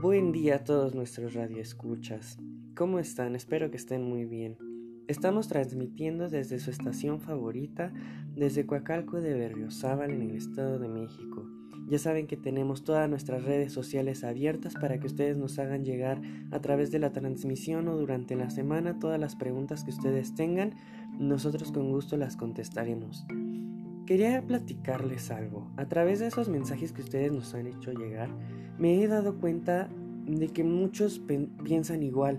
Buen día a todos nuestros radioescuchas. ¿Cómo están? Espero que estén muy bien. Estamos transmitiendo desde su estación favorita, desde Coacalco de Berriozábal en el Estado de México. Ya saben que tenemos todas nuestras redes sociales abiertas para que ustedes nos hagan llegar a través de la transmisión o durante la semana todas las preguntas que ustedes tengan. Nosotros con gusto las contestaremos. Quería platicarles algo. A través de esos mensajes que ustedes nos han hecho llegar, me he dado cuenta de que muchos piensan igual.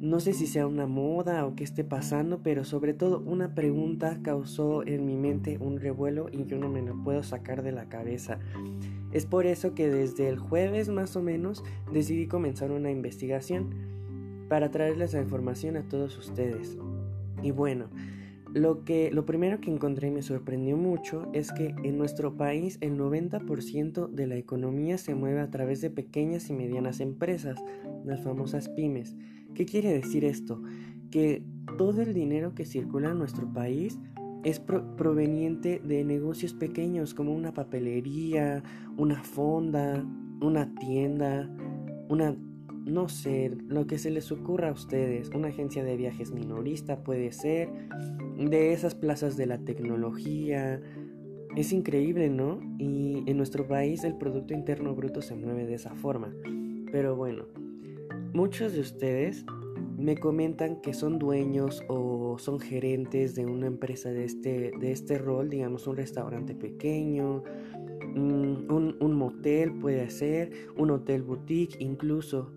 No sé si sea una moda o qué esté pasando, pero sobre todo una pregunta causó en mi mente un revuelo y yo no me lo puedo sacar de la cabeza. Es por eso que desde el jueves más o menos decidí comenzar una investigación para traerles la información a todos ustedes. Y bueno, lo, que, lo primero que encontré y me sorprendió mucho es que en nuestro país el 90% de la economía se mueve a través de pequeñas y medianas empresas, las famosas pymes. ¿Qué quiere decir esto? Que todo el dinero que circula en nuestro país es proveniente de negocios pequeños como una papelería, una fonda, una tienda, una, no sé, lo que se les ocurra a ustedes, una agencia de viajes minorista puede ser, de esas plazas de la tecnología. Es increíble, ¿no? Y en nuestro país el Producto Interno Bruto se mueve de esa forma. Pero bueno, muchos de ustedes me comentan que son dueños o son gerentes de una empresa de este, de este rol, digamos un restaurante pequeño, mm, un, un motel puede ser, un hotel boutique incluso.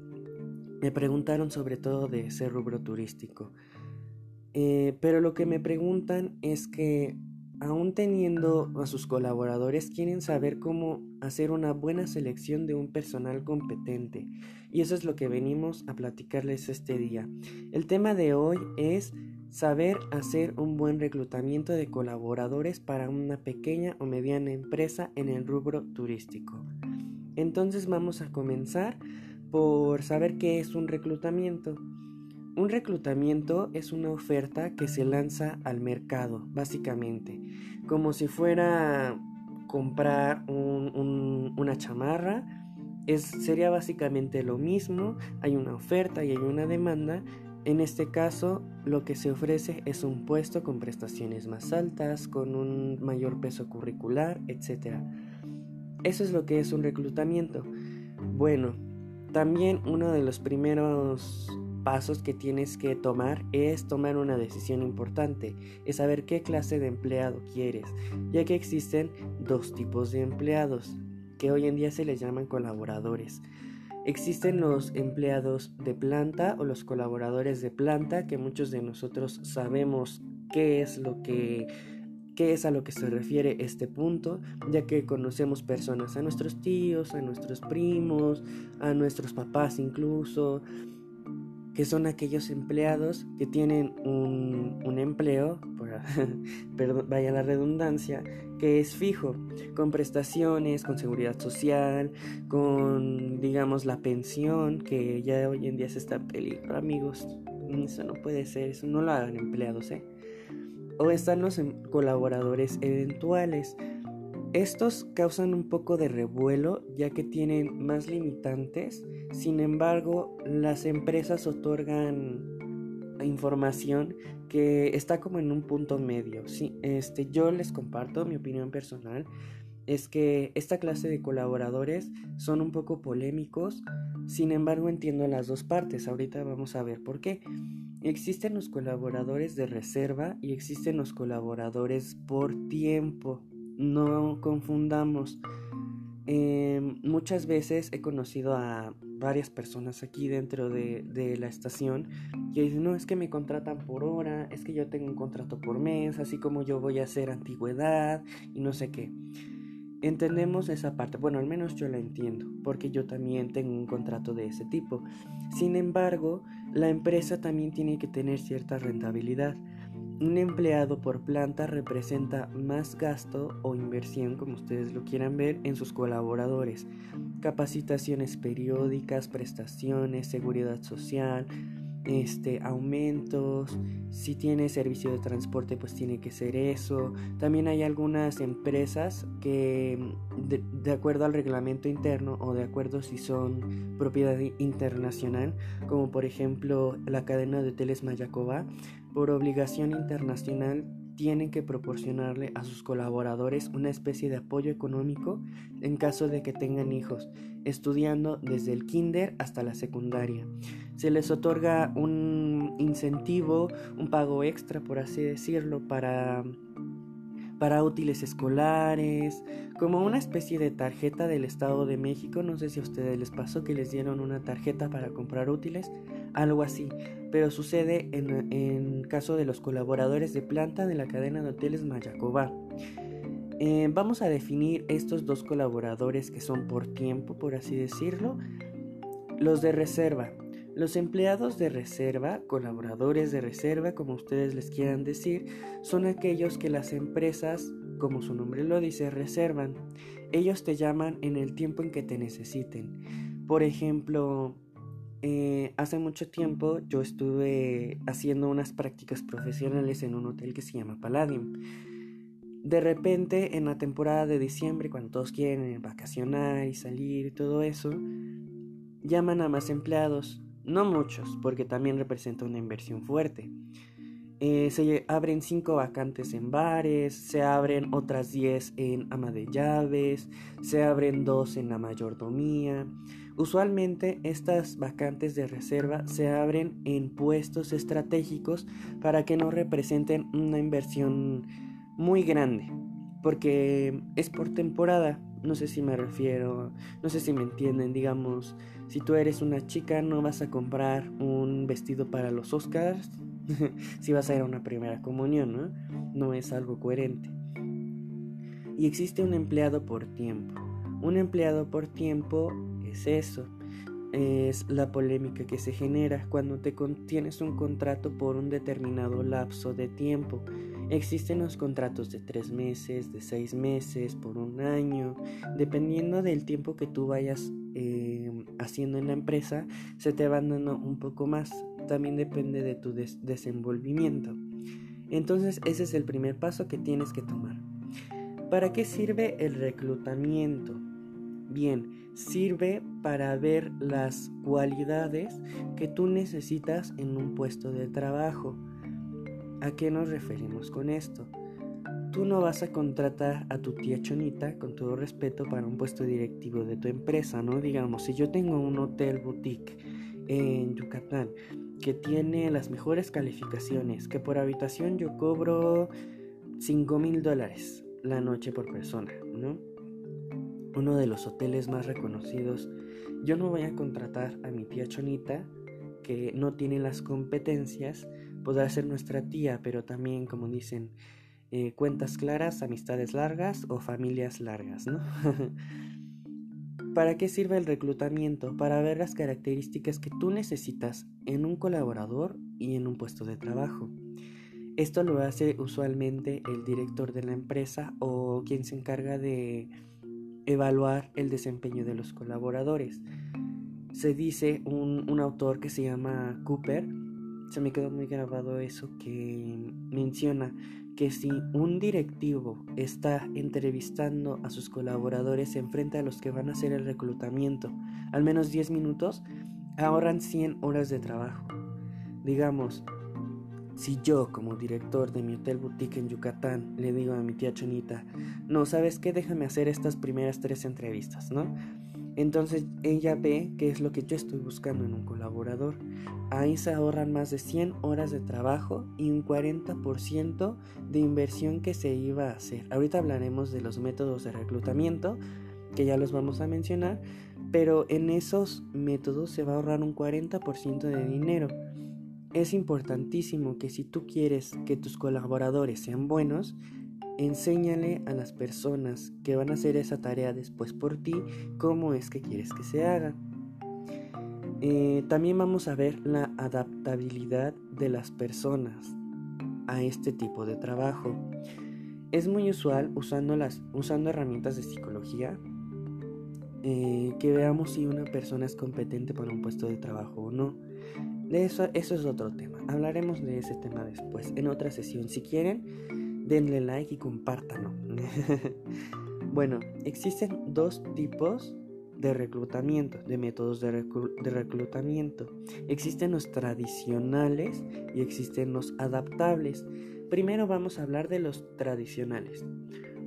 Me preguntaron sobre todo de ese rubro turístico. Eh, pero lo que me preguntan es que aún teniendo a sus colaboradores, quieren saber cómo hacer una buena selección de un personal competente. Y eso es lo que venimos a platicarles este día. El tema de hoy es saber hacer un buen reclutamiento de colaboradores para una pequeña o mediana empresa en el rubro turístico. Entonces vamos a comenzar por saber qué es un reclutamiento. Un reclutamiento es una oferta que se lanza al mercado, básicamente, como si fuera comprar una chamarra. Es, sería básicamente lo mismo, hay una oferta y hay una demanda. En este caso, lo que se ofrece es un puesto con prestaciones más altas, con un mayor peso curricular, etc. Eso es lo que es un reclutamiento. Bueno, también uno de los primeros pasos que tienes que tomar es tomar una decisión importante, es saber qué clase de empleado quieres, ya que existen dos tipos de empleados, que hoy en día se les llaman colaboradores. Existen los empleados de planta o los colaboradores de planta, que muchos de nosotros sabemos qué es lo que qué es a lo que se refiere este punto, ya que conocemos personas, a nuestros tíos, a nuestros primos, a nuestros papás incluso, que son aquellos empleados que tienen un, un empleo, por, vaya la redundancia, que es fijo, con prestaciones, con seguridad social, con, digamos, la pensión, que ya hoy en día se está peligro, amigos. Eso no puede ser, eso no lo hagan empleados, ¿eh? O están los em, colaboradores eventuales, estos causan un poco de revuelo ya que tienen más limitantes, sin embargo las empresas otorgan información que está como en un punto medio. Sí, este, yo les comparto mi opinión personal, es que esta clase de colaboradores son un poco polémicos, sin embargo entiendo las dos partes, ahorita vamos a ver por qué. Existen los colaboradores de reserva y existen los colaboradores por tiempo no confundamos. Em, muchas veces he conocido a varias personas aquí dentro de, de, la estación que dicen, no, es que me contratan por hora, es que yo tengo un contrato por mes, así como yo voy a hacer antigüedad y no sé qué. Entendemos esa parte, bueno, al menos yo la entiendo, porque yo también tengo un contrato de ese tipo. Sin embargo, la empresa también tiene que tener cierta rentabilidad. un empleado por planta representa más gasto o inversión, como ustedes lo quieran ver, en sus colaboradores. Capacitaciones periódicas, prestaciones, seguridad social, este, aumentos, si tiene servicio de transporte pues tiene que ser eso. También hay algunas empresas que de, acuerdo al reglamento interno o de acuerdo si son propiedad internacional, como por ejemplo la cadena de hoteles Mayacoba, por obligación internacional tienen que proporcionarle a sus colaboradores una especie de apoyo económico en caso de que tengan hijos, estudiando desde el kinder hasta la secundaria. Se les otorga un incentivo, un pago extra, por así decirlo, para para útiles escolares, como una especie de tarjeta del Estado de México. No sé si a ustedes les pasó que les dieron una tarjeta para comprar útiles, algo así. Pero sucede en, en caso de los colaboradores de planta de la cadena de hoteles Mayacoba. Eh, vamos a definir estos dos colaboradores que son por tiempo, por así decirlo. Los de reserva. Los empleados de reserva, colaboradores de reserva, como ustedes les quieran decir, son aquellos que las empresas, como su nombre lo dice, reservan. Ellos te llaman en el tiempo en que te necesiten. Por ejemplo, eh, hace mucho tiempo yo estuve haciendo unas prácticas profesionales en un hotel que se llama Palladium. De repente, en la temporada de diciembre, cuando todos quieren vacacionar y salir y todo eso, llaman a más empleados no muchos, porque también representa una inversión fuerte. Eh, se abren 5 vacantes en bares, se abren otras 10 en ama de llaves, se abren 2 en la mayordomía. Usualmente estas vacantes de reserva se abren en puestos estratégicos para que no representen una inversión muy grande, porque es por temporada. No sé si me refiero, no sé si me entienden, digamos, si tú eres una chica no vas a comprar un vestido para los Oscars, si vas a ir a una primera comunión, ¿no? No es algo coherente. Y existe un empleado por tiempo. Un empleado por tiempo es eso, es la polémica que se genera cuando te tienes un contrato por un determinado lapso de tiempo. Existen los contratos de tres meses, de seis meses, por un año, dependiendo del tiempo que tú vayas em, haciendo en la empresa, se te van dando un poco más. También depende de tu desenvolvimiento. Entonces ese es el primer paso que tienes que tomar. ¿Para qué sirve el reclutamiento? Bien, sirve para ver las cualidades que tú necesitas en un puesto de trabajo. ¿A qué nos referimos con esto? Tú no vas a contratar a tu tía Chonita, con todo respeto, para un puesto directivo de tu empresa, ¿no? Digamos, si yo tengo un hotel boutique en Yucatán que tiene las mejores calificaciones, que por habitación yo cobro 5 mil dólares la noche por persona, ¿no? uno de los hoteles más reconocidos, yo no voy a contratar a mi tía Chonita, que no tiene las competencias, podrá ser nuestra tía, pero también, como dicen, eh, cuentas claras, amistades largas o familias largas, ¿no? ¿Para qué sirve el reclutamiento? Para ver las características que tú necesitas en un colaborador y en un puesto de trabajo. Esto lo hace usualmente el director de la empresa o quien se encarga de evaluar el desempeño de los colaboradores. Se dice un, autor que se llama Cooper, se me quedó muy grabado eso que menciona que si un directivo está entrevistando a sus colaboradores en frente a los que van a hacer el reclutamiento al menos 10 minutos, ahorran 100 horas de trabajo. Digamos, si yo, como director de mi hotel boutique en Yucatán, le digo a mi tía Chonita, no, ¿sabes qué? Déjame hacer estas primeras tres entrevistas, ¿no? Entonces ella ve qué es lo que yo estoy buscando en un colaborador. Ahí se ahorran más de 100 horas de trabajo y un 40% de inversión que se iba a hacer. Ahorita hablaremos de los métodos de reclutamiento, que ya los vamos a mencionar, pero en esos métodos se va a ahorrar un 40% de dinero. Es importantísimo que si tú quieres que tus colaboradores sean buenos, enséñale a las personas que van a hacer esa tarea después por ti cómo es que quieres que se haga. Eh, también vamos a ver la adaptabilidad de las personas. a este tipo de trabajo. Es muy usual usando, las, usando herramientas de psicología eh, que veamos si una persona es competente para un puesto de trabajo o no. De eso, eso es otro tema. Hablaremos de ese tema después, en otra sesión. Si quieren, denle like y compártanlo. bueno, existen dos tipos de reclutamiento, de métodos de, de, reclutamiento. Existen los tradicionales y existen los adaptables. Primero vamos a hablar de los tradicionales.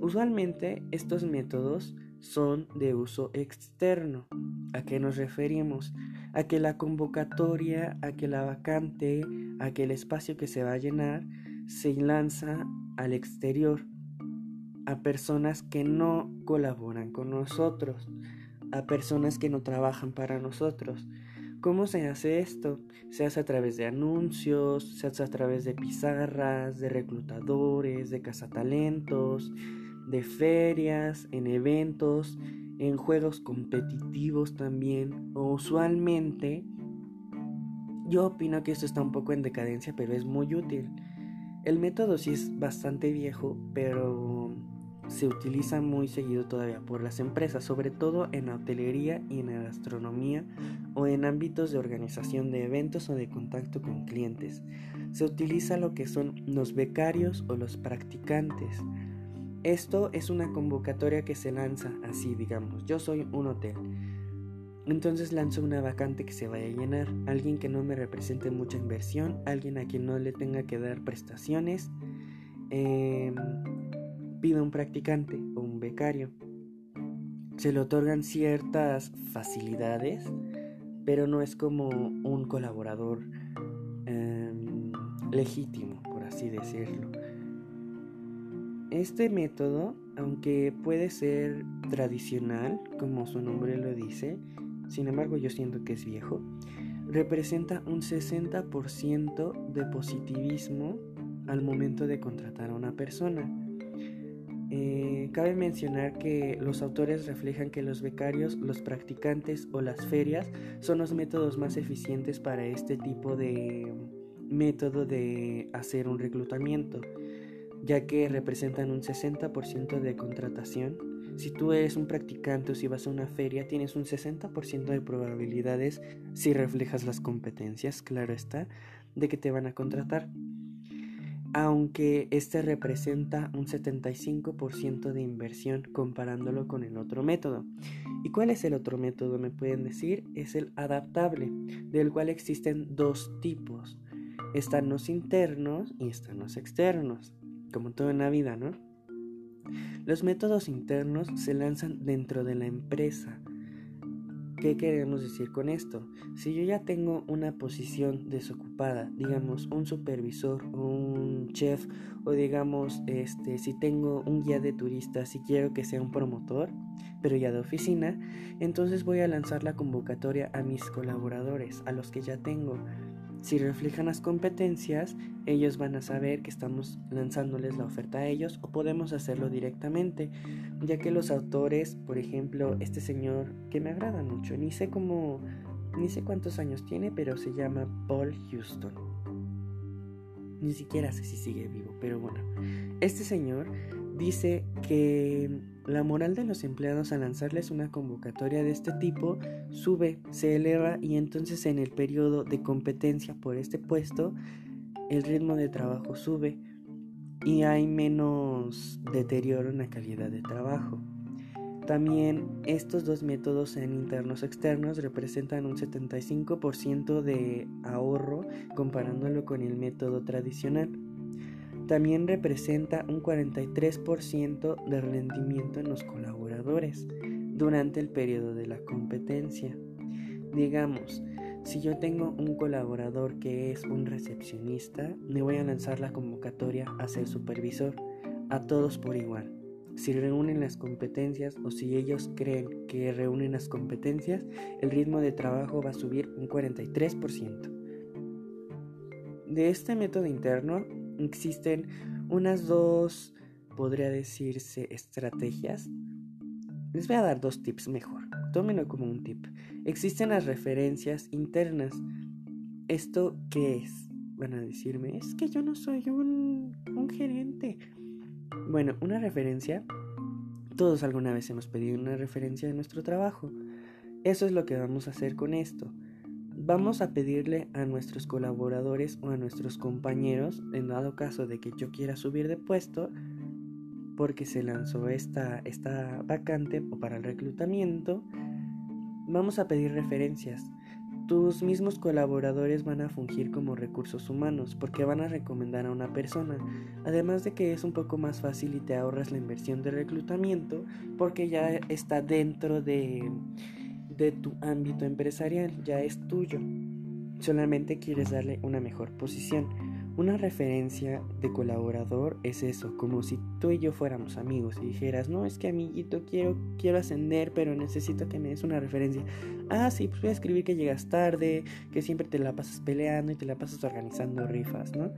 Usualmente estos métodos son de uso externo. ¿A qué nos referimos? A que la convocatoria, a que la vacante, a que el espacio que se va a llenar se lanza al exterior, a personas que no colaboran con nosotros a personas que no trabajan para nosotros. ¿Cómo se hace esto? Se hace a través de anuncios, se hace a través de pizarras, de reclutadores, de cazatalentos, de ferias, en eventos, en juegos competitivos también. Usualmente, yo opino que esto está un poco en decadencia, pero es muy útil. El método sí es bastante viejo, pero se utiliza muy seguido todavía por las empresas, sobre todo en la hotelería y en la gastronomía o en ámbitos de organización de eventos o de contacto con clientes. Se utiliza lo que son los becarios o los practicantes. Esto es una convocatoria que se lanza así, digamos, yo soy un hotel. Entonces lanzo una vacante que se vaya a llenar, alguien que no me represente mucha inversión, alguien a quien no le tenga que dar prestaciones. Eh, pide un practicante o un becario. Se le otorgan ciertas facilidades, pero no es como un colaborador em, legítimo, por así decirlo. Este método, aunque puede ser tradicional, como su nombre lo dice, sin embargo yo siento que es viejo, representa un 60% de positivismo al momento de contratar a una persona. Eh, cabe mencionar que los autores reflejan que los becarios, los practicantes o las ferias son los métodos más eficientes para este tipo de método de hacer un reclutamiento, ya que representan un 60% de contratación. Si tú eres un practicante o si vas a una feria, tienes un 60% de probabilidades, si reflejas las competencias, claro está, de que te van a contratar aunque este representa un 75% de inversión comparándolo con el otro método. ¿Y cuál es el otro método? Me pueden decir, es el adaptable, del cual existen dos tipos. Están los internos y están los externos, como todo en la vida, ¿no? Los métodos internos se lanzan dentro de la empresa, ¿Qué queremos decir con esto? Si yo ya tengo una posición desocupada, digamos un supervisor un chef, o digamos este, si tengo un guía de turistas y quiero que sea un promotor, pero ya de oficina, entonces voy a lanzar la convocatoria a mis colaboradores, a los que ya tengo. Si reflejan las competencias, ellos van a saber que estamos lanzándoles la oferta a ellos o podemos hacerlo directamente, ya que los autores, por ejemplo, este señor que me agrada mucho, ni sé cómo, ni sé cuántos años tiene, pero se llama Paul Houston. Ni siquiera sé si sigue vivo, pero bueno, este señor dice que la moral de los empleados al lanzarles una convocatoria de este tipo sube, se eleva y entonces en el periodo de competencia por este puesto el ritmo de trabajo sube y hay menos deterioro en la calidad de trabajo. También estos dos métodos, sean internos externos, representan un 75% de ahorro comparándolo con el método tradicional también representa un 43% de rendimiento en los colaboradores durante el periodo de la competencia. Digamos, si yo tengo un colaborador que es un recepcionista, me voy a lanzar la convocatoria a ser supervisor, a todos por igual. Si reúnen las competencias o si ellos creen que reúnen las competencias, el ritmo de trabajo va a subir un 43%. De este método interno existen unas dos, podría decirse, estrategias. Les voy a dar dos tips mejor. Tómenlo como un tip. Existen las referencias internas. ¿Esto qué es? van a decirme, es que yo no soy un, un gerente. Bueno, una referencia, todos alguna vez hemos pedido una referencia de nuestro trabajo. Eso es lo que vamos a hacer con esto. Vamos a pedirle a nuestros colaboradores o a nuestros compañeros, en dado caso de que yo quiera subir de puesto, porque se lanzó esta, esta vacante o para el reclutamiento, vamos a pedir referencias. Tus mismos colaboradores van a fungir como recursos humanos porque van a recomendar a una persona, además de que es un poco más fácil y te ahorras la inversión de reclutamiento porque ya está dentro de, de tu ámbito empresarial, ya es tuyo. Solamente quieres darle una mejor posición. Una referencia de colaborador es eso, como si tú y yo fuéramos amigos y dijeras, no, es que amiguito, quiero, quiero ascender, pero necesito que me des una referencia. Ah, sí, pues voy a escribir que llegas tarde, que siempre te la pasas peleando y te la pasas organizando rifas, ¿no?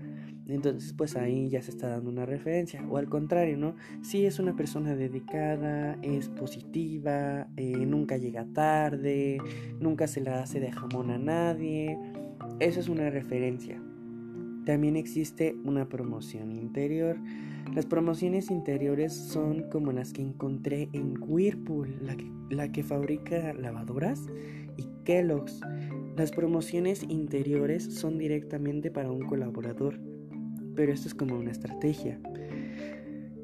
Entonces, pues ahí ya se está dando una referencia. O al contrario, ¿no? Si es una persona dedicada, es positiva, eh, nunca llega tarde, nunca se la hace de jamón a nadie. Eso es una referencia. También existe una promoción interior. Las promociones interiores son como las que encontré en Whirlpool, la que, la que fabrica lavadoras, y Kellogg's. Las promociones interiores son directamente para un colaborador, pero esto es como una estrategia.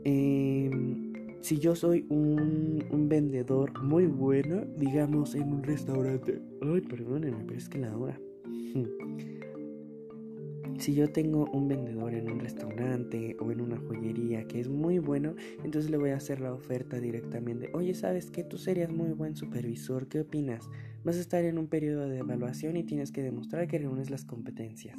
Em, si yo soy un, vendedor muy bueno, digamos en un restaurante, ay, perdónenme, pero es que la hora. Si yo tengo un vendedor en un restaurante o en una joyería que es muy bueno, entonces le voy a hacer la oferta directamente. Oye, ¿sabes qué? Tú serías muy buen supervisor. ¿Qué opinas? Vas a estar en un periodo de evaluación y tienes que demostrar que reúnes las competencias.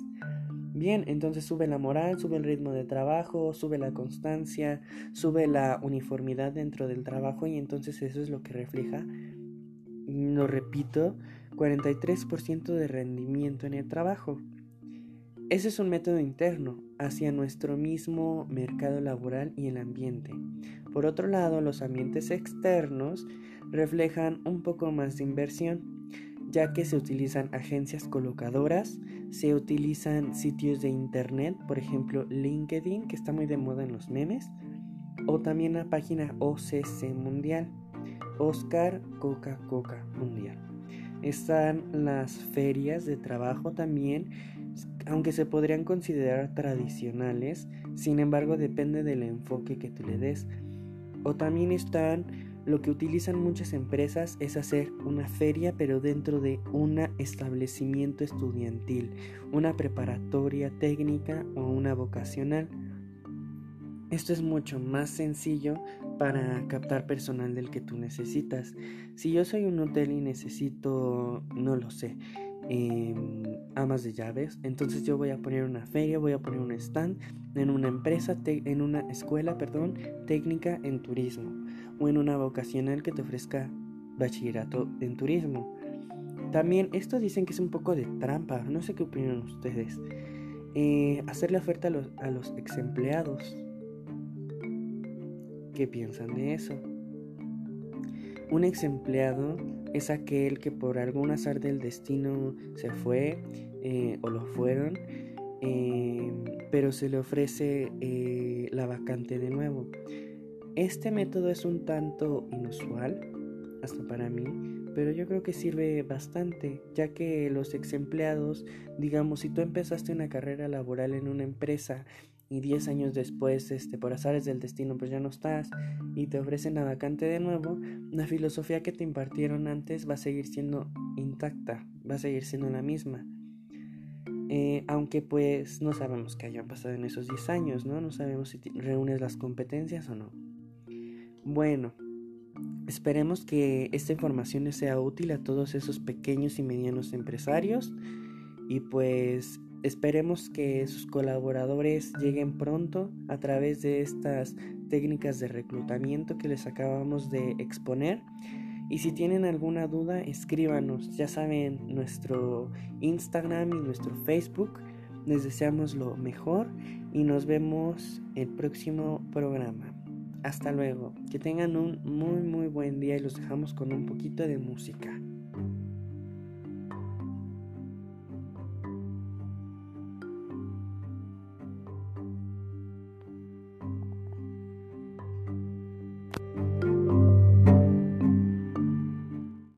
Bien, entonces sube la moral, sube el ritmo de trabajo, sube la constancia, sube la uniformidad dentro del trabajo y entonces eso es lo que refleja, lo repito, 43% de rendimiento en el trabajo. Ese es un método interno hacia nuestro mismo mercado laboral y el ambiente. Por otro lado, los ambientes externos reflejan un poco más de inversión, ya que se utilizan agencias colocadoras, se utilizan sitios de internet, por ejemplo LinkedIn, que está muy de moda en los memes, o también la página OCC Mundial, Oscar Coca Coca Mundial. Están las ferias de trabajo también aunque se podrían considerar tradicionales, sin embargo depende del enfoque que tú le des. O también están lo que utilizan muchas empresas es hacer una feria pero dentro de un establecimiento estudiantil, una preparatoria técnica o una vocacional. Esto es mucho más sencillo para captar personal del que tú necesitas. Si yo soy un hotel y necesito, no lo sé, amas de llaves. Entonces yo voy a poner una feria, voy a poner un stand en una empresa, en una escuela, perdón, técnica en turismo o en una vocacional que te ofrezca bachillerato en turismo. También esto dicen que es un poco de trampa, no sé qué opinan ustedes. Eh, hacerle oferta a los, a los ex empleados. ¿Qué piensan de eso? Un ex empleado es aquel que por algún azar del destino se fue eh, o lo fueron, eh, pero se le ofrece eh, la vacante de nuevo. Este método es un tanto inusual, hasta para mí, pero yo creo que sirve bastante, ya que los ex empleados, digamos, si tú empezaste una carrera laboral en una empresa y 10 años después, este, por azares del destino, pues ya no estás y te ofrecen la vacante de nuevo, la filosofía que te impartieron antes va a seguir siendo intacta, va a seguir siendo la misma. Eh, aunque pues no sabemos qué hayan pasado en esos 10 años, ¿no? No sabemos si reúnes las competencias o no. Bueno, esperemos que esta información sea útil a todos esos pequeños y medianos empresarios y pues Esperemos que sus colaboradores lleguen pronto a través de estas técnicas de reclutamiento que les acabamos de exponer. Y si tienen alguna duda, escríbanos. Ya saben, nuestro Instagram y nuestro Facebook. Les deseamos lo mejor y nos vemos el próximo programa. Hasta luego. Que tengan un muy muy buen día y los dejamos con un poquito de música.